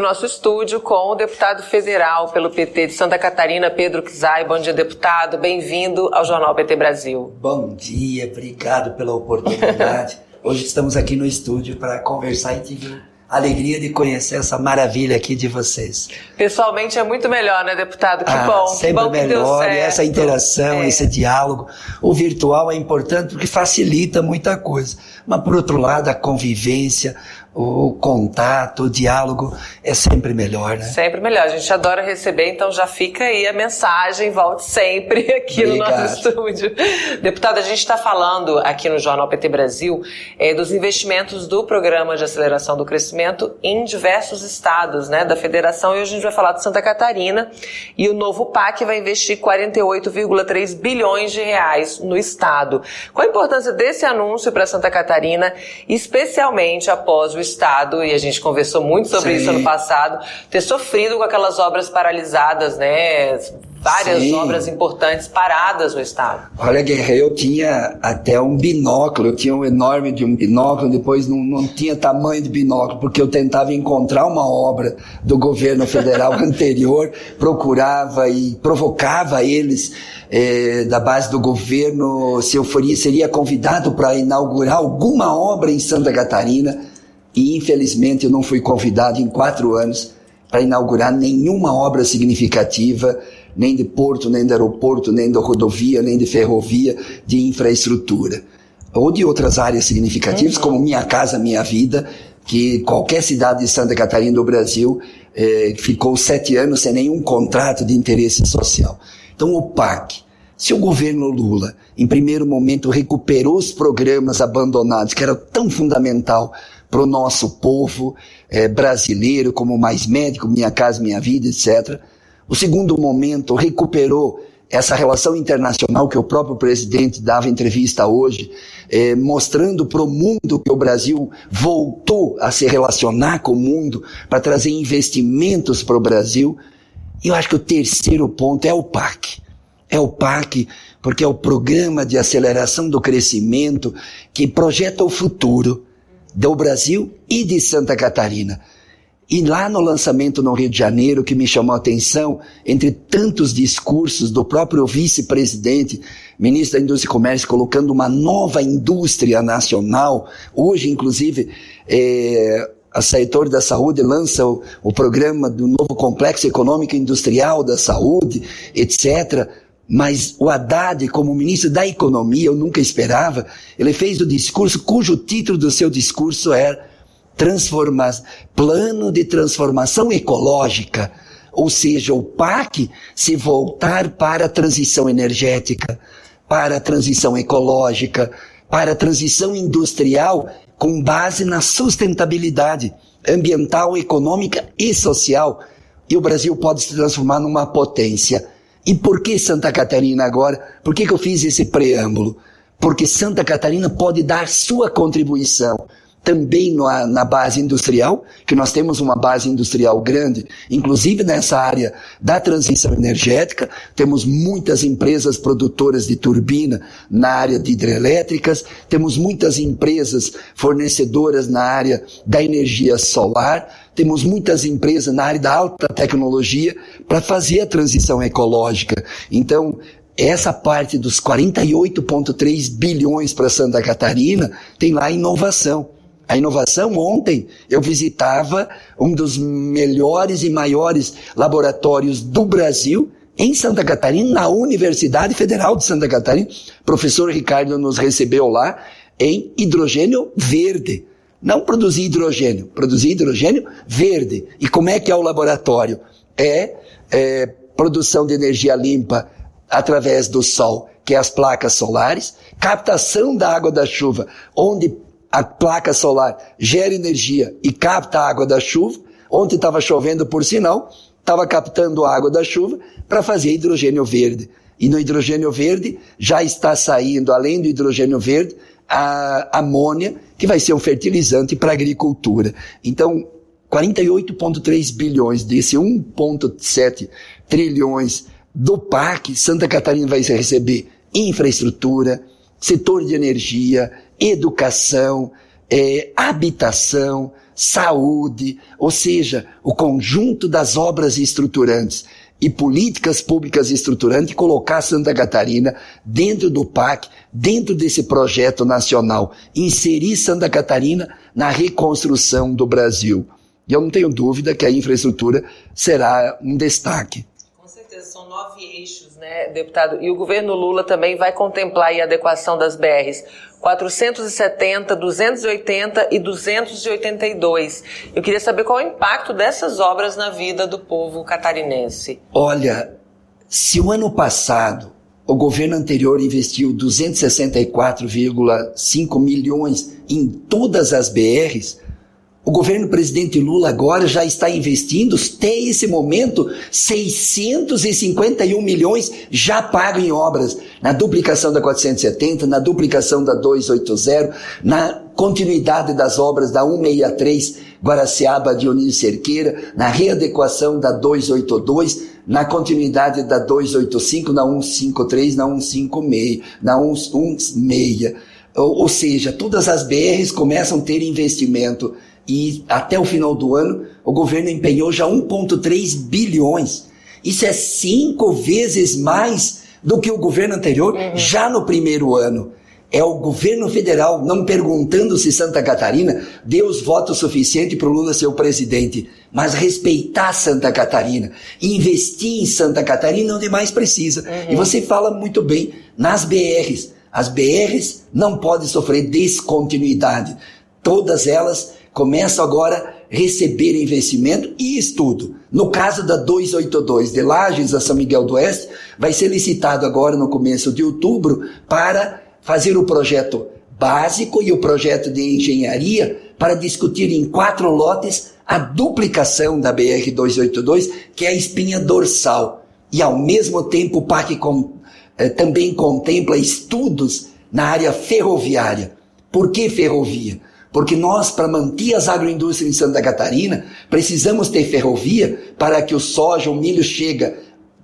no nosso estúdio com o deputado federal pelo PT de Santa Catarina, Pedro Kizai. Bom dia, deputado. Bem-vindo ao Jornal PT Brasil. Bom dia, obrigado pela oportunidade. Hoje estamos aqui no estúdio para conversar e tive alegria de conhecer essa maravilha aqui de vocês. Pessoalmente é muito melhor, né, deputado? Que ah, bom. Sempre que bom melhor, e essa interação, é. esse diálogo. O virtual é importante porque facilita muita coisa. Mas, por outro lado, a convivência, o contato, o diálogo é sempre melhor, né? Sempre melhor. A gente adora receber, então já fica aí a mensagem, volte sempre aqui Obrigado. no nosso estúdio. Deputado, a gente está falando aqui no Jornal PT Brasil é, dos investimentos do Programa de Aceleração do Crescimento em diversos estados né, da federação e hoje a gente vai falar de Santa Catarina e o novo PAC vai investir 48,3 bilhões de reais no estado. Qual a importância desse anúncio para Santa Catarina, especialmente após o o Estado, e a gente conversou muito sobre Sim. isso ano passado, ter sofrido com aquelas obras paralisadas, né? Várias Sim. obras importantes paradas no Estado. Olha, Guerreiro, eu tinha até um binóculo, eu tinha um enorme de um binóculo, depois não, não tinha tamanho de binóculo, porque eu tentava encontrar uma obra do governo federal anterior, procurava e provocava eles eh, da base do governo se eu foria, seria convidado para inaugurar alguma obra em Santa Catarina e infelizmente eu não fui convidado em quatro anos para inaugurar nenhuma obra significativa, nem de porto, nem de aeroporto, nem de rodovia, nem de ferrovia, de infraestrutura. Ou de outras áreas significativas, uhum. como Minha Casa Minha Vida, que qualquer cidade de Santa Catarina do Brasil eh, ficou sete anos sem nenhum contrato de interesse social. Então o PAC, se o governo Lula, em primeiro momento, recuperou os programas abandonados, que era tão fundamental para o nosso povo é, brasileiro, como Mais Médico, Minha Casa Minha Vida, etc. O segundo momento recuperou essa relação internacional que o próprio presidente dava entrevista hoje, é, mostrando para o mundo que o Brasil voltou a se relacionar com o mundo para trazer investimentos para o Brasil. E eu acho que o terceiro ponto é o PAC. É o PAC, porque é o programa de aceleração do crescimento que projeta o futuro do Brasil e de Santa Catarina. E lá no lançamento no Rio de Janeiro, que me chamou a atenção, entre tantos discursos do próprio vice-presidente, ministro da Indústria e Comércio, colocando uma nova indústria nacional, hoje, inclusive, é, a Setor da Saúde lança o, o programa do novo Complexo Econômico Industrial da Saúde, etc. Mas o Haddad, como ministro da Economia, eu nunca esperava, ele fez o discurso cujo título do seu discurso era transforma Plano de Transformação Ecológica. Ou seja, o PAC se voltar para a transição energética, para a transição ecológica, para a transição industrial com base na sustentabilidade ambiental, econômica e social. E o Brasil pode se transformar numa potência e por que Santa Catarina agora? Por que, que eu fiz esse preâmbulo? Porque Santa Catarina pode dar sua contribuição também na, na, base industrial, que nós temos uma base industrial grande, inclusive nessa área da transição energética, temos muitas empresas produtoras de turbina na área de hidrelétricas, temos muitas empresas fornecedoras na área da energia solar, temos muitas empresas na área da alta tecnologia para fazer a transição ecológica. Então, essa parte dos 48,3 bilhões para Santa Catarina tem lá inovação. A inovação, ontem eu visitava um dos melhores e maiores laboratórios do Brasil, em Santa Catarina, na Universidade Federal de Santa Catarina. O professor Ricardo nos recebeu lá em hidrogênio verde. Não produzir hidrogênio, produzir hidrogênio verde. E como é que é o laboratório? É, é produção de energia limpa através do sol, que é as placas solares, captação da água da chuva, onde a placa solar gera energia e capta a água da chuva. Ontem estava chovendo por sinal, estava captando a água da chuva para fazer hidrogênio verde. E no hidrogênio verde já está saindo, além do hidrogênio verde, a amônia, que vai ser um fertilizante para a agricultura. Então, 48,3 bilhões desse 1,7 trilhões do PAC, Santa Catarina vai receber infraestrutura, setor de energia, educação, é, habitação, saúde, ou seja, o conjunto das obras estruturantes e políticas públicas estruturantes, colocar Santa Catarina dentro do PAC, dentro desse projeto nacional, inserir Santa Catarina na reconstrução do Brasil. E eu não tenho dúvida que a infraestrutura será um destaque. São nove eixos, né, deputado? E o governo Lula também vai contemplar a adequação das BRs 470, 280 e 282. Eu queria saber qual é o impacto dessas obras na vida do povo catarinense. Olha, se o ano passado o governo anterior investiu 264,5 milhões em todas as BRs, o governo presidente Lula agora já está investindo, até esse momento, 651 milhões já pago em obras, na duplicação da 470, na duplicação da 280, na continuidade das obras da 163 Guaraciaba Dionísio Cerqueira, na readequação da 282, na continuidade da 285, na 153, na 156, na 116. Ou, ou seja, todas as BRs começam a ter investimento e até o final do ano o governo empenhou já 1,3 bilhões. Isso é cinco vezes mais do que o governo anterior uhum. já no primeiro ano. É o governo federal não perguntando se Santa Catarina deu os votos suficientes para o Lula ser o presidente, mas respeitar Santa Catarina, investir em Santa Catarina onde mais precisa. Uhum. E você fala muito bem nas BRs. As BRs não podem sofrer descontinuidade. Todas elas começam agora a receber investimento e estudo. No caso da 282 de Lages a São Miguel do Oeste, vai ser licitado agora no começo de outubro para fazer o projeto básico e o projeto de engenharia para discutir em quatro lotes a duplicação da BR 282, que é a espinha dorsal. E ao mesmo tempo o PAC com, eh, também contempla estudos na área ferroviária. Por que ferrovia? Porque nós, para manter as agroindústrias em Santa Catarina, precisamos ter ferrovia para que o soja, o milho chega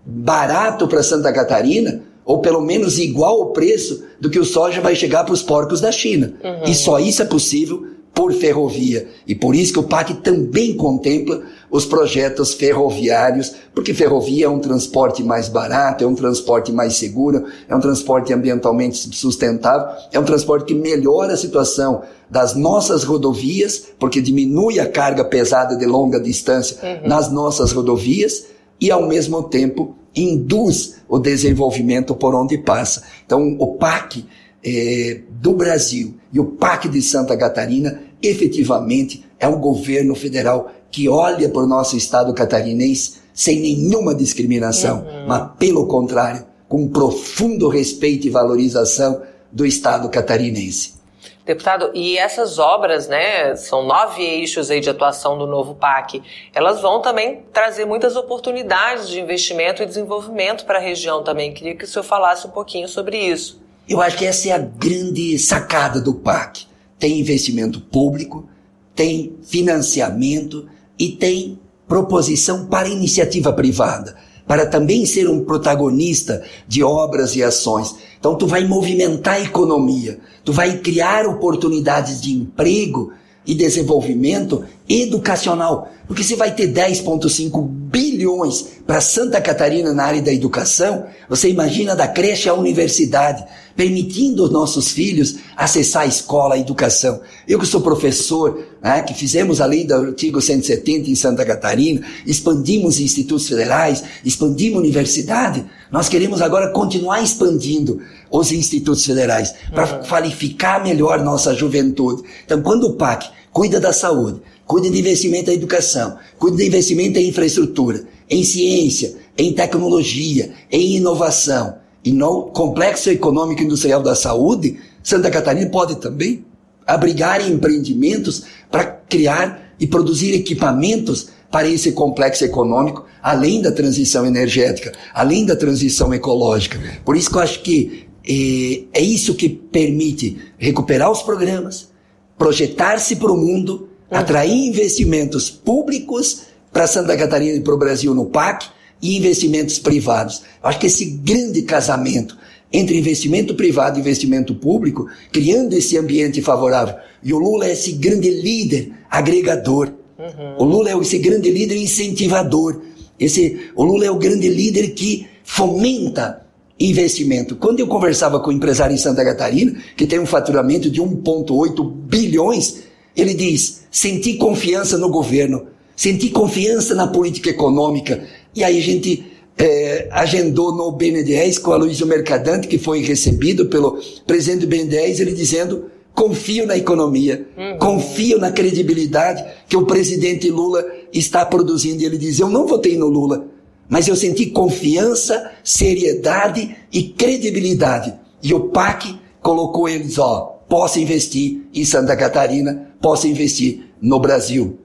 barato para Santa Catarina, ou pelo menos igual o preço do que o soja vai chegar para os porcos da China. Uhum. E só isso é possível por ferrovia. E por isso que o PAC também contempla os projetos ferroviários, porque ferrovia é um transporte mais barato, é um transporte mais seguro, é um transporte ambientalmente sustentável, é um transporte que melhora a situação das nossas rodovias, porque diminui a carga pesada de longa distância uhum. nas nossas rodovias e ao mesmo tempo induz o desenvolvimento por onde passa. Então, o PAC eh, do Brasil e o PAC de Santa Catarina efetivamente é um governo federal que olha para o nosso estado catarinense sem nenhuma discriminação, uhum. mas pelo contrário, com profundo respeito e valorização do estado catarinense. Deputado, e essas obras, né, são nove eixos aí de atuação do novo PAC, elas vão também trazer muitas oportunidades de investimento e desenvolvimento para a região também. Queria que o senhor falasse um pouquinho sobre isso. Eu acho que essa é a grande sacada do PAC tem investimento público, tem financiamento e tem proposição para iniciativa privada, para também ser um protagonista de obras e ações. Então tu vai movimentar a economia, tu vai criar oportunidades de emprego e desenvolvimento educacional, porque você vai ter 10,5 bilhões para Santa Catarina na área da educação, você imagina da creche à universidade, permitindo os nossos filhos acessar a escola, a educação. Eu que sou professor, né, que fizemos a lei do artigo 170 em Santa Catarina, expandimos institutos federais, expandimos universidade, nós queremos agora continuar expandindo os institutos federais para uhum. qualificar melhor nossa juventude. Então, quando o PAC cuida da saúde, cuida de investimento em educação, cuida de investimento em infraestrutura, em ciência, em tecnologia, em inovação e no complexo econômico industrial da saúde, Santa Catarina pode também abrigar empreendimentos para criar e produzir equipamentos para esse complexo econômico, além da transição energética, além da transição ecológica. Por isso que eu acho que é, é isso que permite recuperar os programas, projetar-se para o mundo, uhum. atrair investimentos públicos para Santa Catarina e para o Brasil no PAC e investimentos privados. Eu acho que esse grande casamento entre investimento privado e investimento público, criando esse ambiente favorável. E o Lula é esse grande líder agregador. Uhum. O Lula é esse grande líder incentivador. Esse, o Lula é o grande líder que fomenta investimento. Quando eu conversava com um empresário em Santa Catarina, que tem um faturamento de 1,8 bilhões, ele diz: senti confiança no governo, senti confiança na política econômica. E aí a gente é, agendou no BNDES com a Luísa Mercadante, que foi recebido pelo presidente do BNDES, ele dizendo: confio na economia, uhum. confio na credibilidade que o presidente Lula está produzindo. E ele diz: eu não votei no Lula, mas eu senti confiança, seriedade e credibilidade. E o PAC colocou eles, ó, posso investir em Santa Catarina, posso investir no Brasil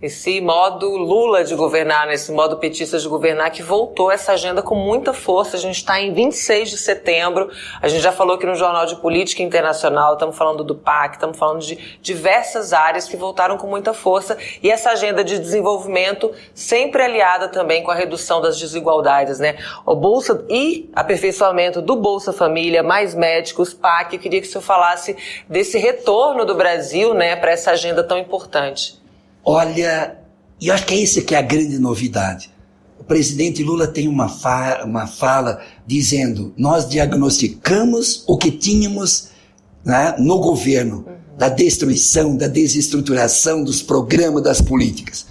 esse modo Lula de governar, né, modo petista de governar, que voltou essa agenda com muita força. A gente está em 26 de setembro, a gente já falou aqui no Jornal de Política Internacional, estamos falando do PAC, estamos falando de diversas áreas que voltaram com muita força e essa agenda de desenvolvimento sempre aliada também com a redução das desigualdades, né? O Bolsa e aperfeiçoamento do Bolsa Família, mais médicos, PAC. Eu queria que o senhor falasse desse retorno do Brasil, né, para essa agenda tão importante. Olha, e acho que é isso que é a grande novidade. O presidente Lula tem uma, fa uma fala dizendo: nós diagnosticamos o que tínhamos né, no governo, uhum. da destruição, da desestruturação dos programas, das políticas.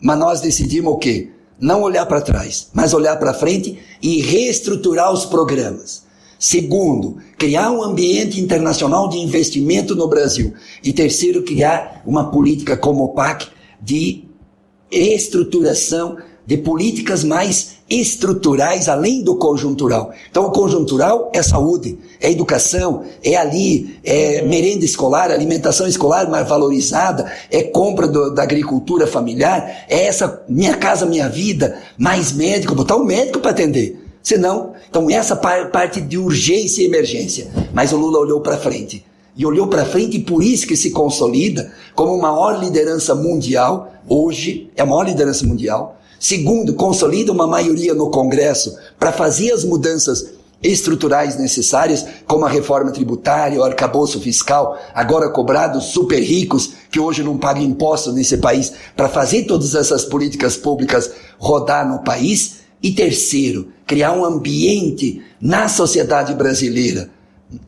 Mas nós decidimos o quê? Não olhar para trás, mas olhar para frente e reestruturar os programas. Segundo, criar um ambiente internacional de investimento no Brasil. E terceiro, criar uma política como o PAC de estruturação de políticas mais estruturais além do conjuntural. Então, o conjuntural é saúde, é educação, é ali, é merenda escolar, alimentação escolar mais valorizada, é compra do, da agricultura familiar, é essa minha casa, minha vida, mais médico, botar um médico para atender. Senão, então essa parte de urgência e emergência. Mas o Lula olhou para frente. E olhou para frente e por isso que se consolida como a maior liderança mundial. Hoje é a maior liderança mundial. Segundo, consolida uma maioria no Congresso para fazer as mudanças estruturais necessárias, como a reforma tributária, o arcabouço fiscal, agora cobrado super ricos que hoje não pagam impostos nesse país, para fazer todas essas políticas públicas rodar no país. E terceiro, criar um ambiente na sociedade brasileira.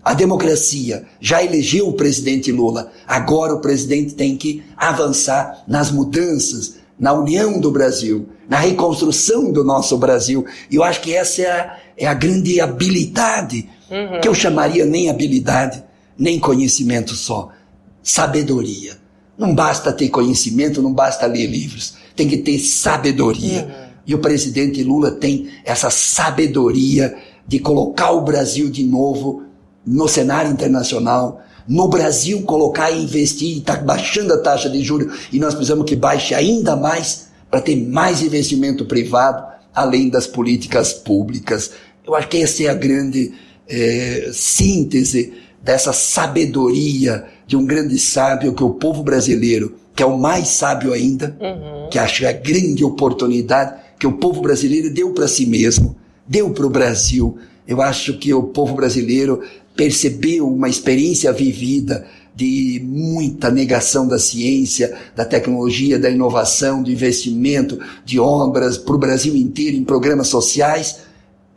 A democracia já elegeu o presidente Lula. Agora o presidente tem que avançar nas mudanças, na união do Brasil, na reconstrução do nosso Brasil. E eu acho que essa é a, é a grande habilidade, uhum. que eu chamaria nem habilidade, nem conhecimento só. Sabedoria. Não basta ter conhecimento, não basta ler livros. Tem que ter sabedoria. Uhum. E o presidente Lula tem essa sabedoria de colocar o Brasil de novo no cenário internacional, no Brasil colocar e investir, está baixando a taxa de juros e nós precisamos que baixe ainda mais para ter mais investimento privado, além das políticas públicas. Eu acho que essa é a grande é, síntese dessa sabedoria de um grande sábio que o povo brasileiro, que é o mais sábio ainda, uhum. que acha a grande oportunidade que o povo brasileiro deu para si mesmo, deu para o Brasil. Eu acho que o povo brasileiro percebeu uma experiência vivida de muita negação da ciência, da tecnologia, da inovação, do investimento, de obras para o Brasil inteiro em programas sociais,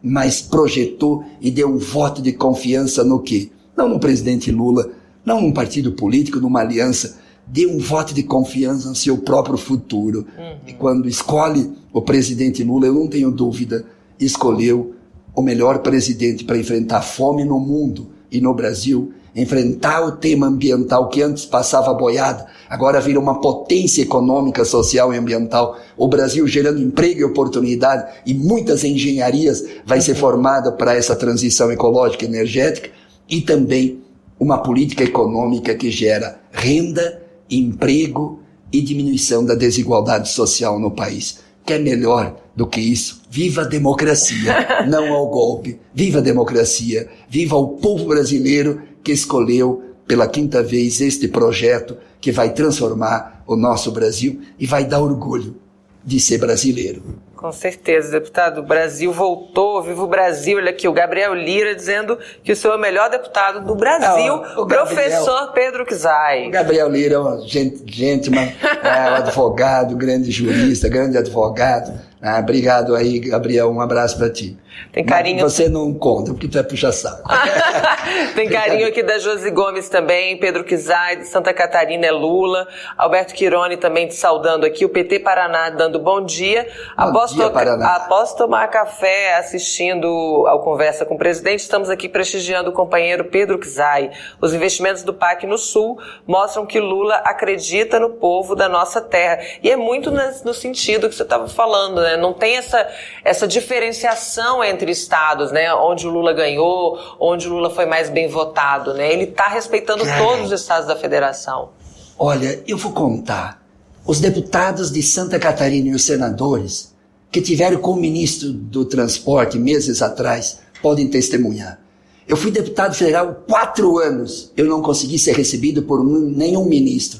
mas projetou e deu um voto de confiança no quê? Não no presidente Lula, não num partido político, numa aliança, dê um voto de confiança no seu próprio futuro. Uhum. E quando escolhe o presidente Lula, eu não tenho dúvida, escolheu o melhor presidente para enfrentar a fome no mundo e no Brasil, enfrentar o tema ambiental que antes passava boiada, agora vira uma potência econômica, social e ambiental. O Brasil gerando emprego e oportunidade e muitas engenharias vai ser formada para essa transição ecológica e energética e também uma política econômica que gera renda emprego e diminuição da desigualdade social no país. Quer melhor do que isso? Viva a democracia, não ao golpe. Viva a democracia, viva o povo brasileiro que escolheu pela quinta vez este projeto que vai transformar o nosso Brasil e vai dar orgulho de ser brasileiro. Com certeza, deputado. O Brasil voltou, viva o Brasil. Olha aqui, o Gabriel Lira dizendo que o senhor é o melhor deputado do Brasil, o, professor Gabriel, Pedro Kizai. O Gabriel Lira é um gente, gente é, um advogado, grande jurista, grande advogado. Ah, obrigado aí, Gabriel. Um abraço para ti. Tem carinho. Mas você não conta, porque tu é puxa-saco. Tem carinho aqui da Josi Gomes também, Pedro Kizai, de Santa Catarina é Lula, Alberto Quirone também te saudando aqui, o PT Paraná dando bom dia. Bom após, dia, Paraná. após tomar café assistindo ao Conversa com o Presidente, estamos aqui prestigiando o companheiro Pedro Kizai. Os investimentos do PAC no Sul mostram que Lula acredita no povo da nossa terra. E é muito no sentido que você estava falando, né? Não tem essa, essa diferenciação entre estados, né? Onde o Lula ganhou, onde o Lula foi mais bem votado, né? Ele está respeitando todos os estados da federação. Olha, eu vou contar. Os deputados de Santa Catarina e os senadores que tiveram com o ministro do transporte meses atrás podem testemunhar. Eu fui deputado federal quatro anos. Eu não consegui ser recebido por nenhum ministro.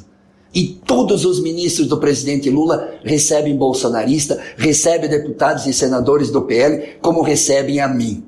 E todos os ministros do presidente Lula recebem bolsonarista, recebem deputados e senadores do PL, como recebem a mim.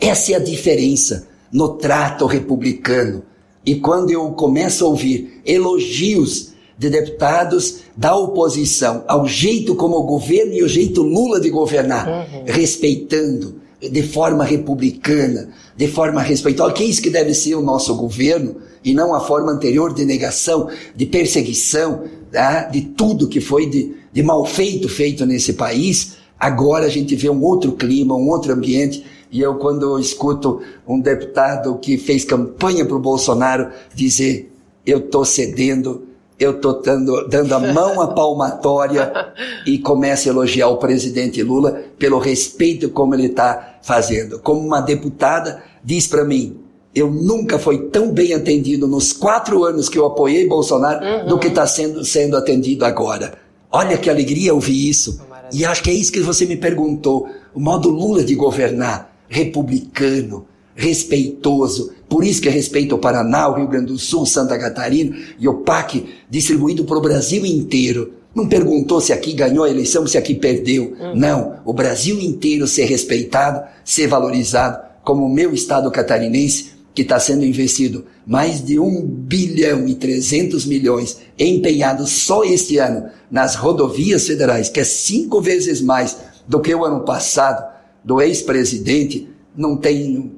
Essa é a diferença no trato republicano. E quando eu começo a ouvir elogios de deputados da oposição ao jeito como o governo e o jeito Lula de governar, uhum. respeitando de forma republicana, de forma respeitosa, que é isso que deve ser o nosso governo, e não a forma anterior de negação, de perseguição, tá? de tudo que foi de, de mal feito feito nesse país. Agora a gente vê um outro clima, um outro ambiente. E eu, quando escuto um deputado que fez campanha para o Bolsonaro dizer: eu estou cedendo, eu estou dando, dando a mão à palmatória e começo a elogiar o presidente Lula pelo respeito como ele está fazendo. Como uma deputada diz para mim: eu nunca fui tão bem atendido nos quatro anos que eu apoiei Bolsonaro uhum. do que está sendo, sendo atendido agora. Olha que alegria ouvir isso. E acho que é isso que você me perguntou. O modo Lula de governar, republicano, respeitoso. Por isso que respeita o Paraná, o Rio Grande do Sul, Santa Catarina e o PAC distribuído para o Brasil inteiro. Não perguntou se aqui ganhou a eleição, se aqui perdeu. Uhum. Não. O Brasil inteiro ser respeitado, ser valorizado, como o meu estado catarinense que está sendo investido mais de 1 bilhão e 300 milhões empenhados só este ano nas rodovias federais, que é cinco vezes mais do que o ano passado do ex-presidente, não tem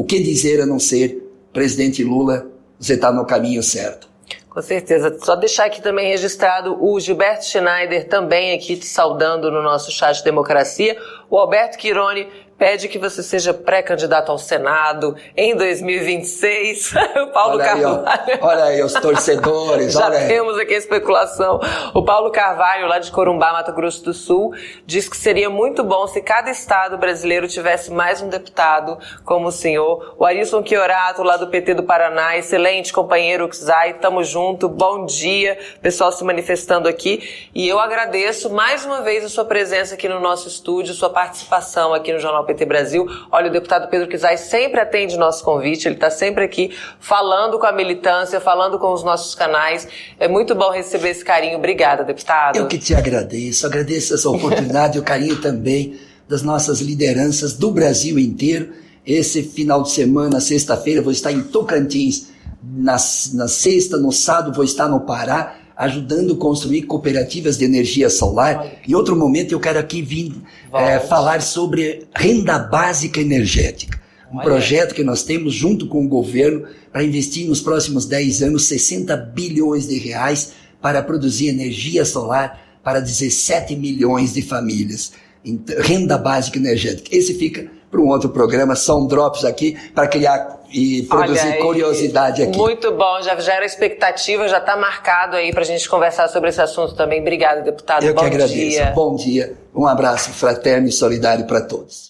o que dizer a não ser, presidente Lula, você está no caminho certo. Com certeza. Só deixar aqui também registrado o Gilberto Schneider também aqui te saudando no nosso chat de democracia, o Alberto Quirone pede que você seja pré-candidato ao Senado em 2026. o Paulo olha Carvalho. Aí, olha aí, os torcedores. Já temos aqui a especulação. O Paulo Carvalho, lá de Corumbá, Mato Grosso do Sul, diz que seria muito bom se cada estado brasileiro tivesse mais um deputado como o senhor. O Arilson Chiorato, lá do PT do Paraná, excelente companheiro Xai, tamo junto, bom dia. Pessoal se manifestando aqui. E eu agradeço mais uma vez a sua presença aqui no nosso estúdio, sua participação aqui no Jornal PT Brasil. Olha, o deputado Pedro Kizai sempre atende nosso convite, ele está sempre aqui falando com a militância, falando com os nossos canais. É muito bom receber esse carinho. Obrigada, deputado. Eu que te agradeço, agradeço essa oportunidade e o carinho também das nossas lideranças do Brasil inteiro. Esse final de semana, sexta-feira, vou estar em Tocantins. Na, na sexta, no sábado, vou estar no Pará ajudando a construir cooperativas de energia solar. Em outro momento, eu quero aqui vir é, falar sobre renda básica energética. Um Olha. projeto que nós temos junto com o governo para investir nos próximos 10 anos 60 bilhões de reais para produzir energia solar para 17 milhões de famílias. Então, renda básica energética. Esse fica para um outro programa, são drops aqui para criar e produzir Olha, curiosidade aqui. Muito bom, já gera expectativa, já está marcado aí para a gente conversar sobre esse assunto também. Obrigada, deputado. Eu bom que agradeço. Dia. Bom dia, um abraço fraterno e solidário para todos.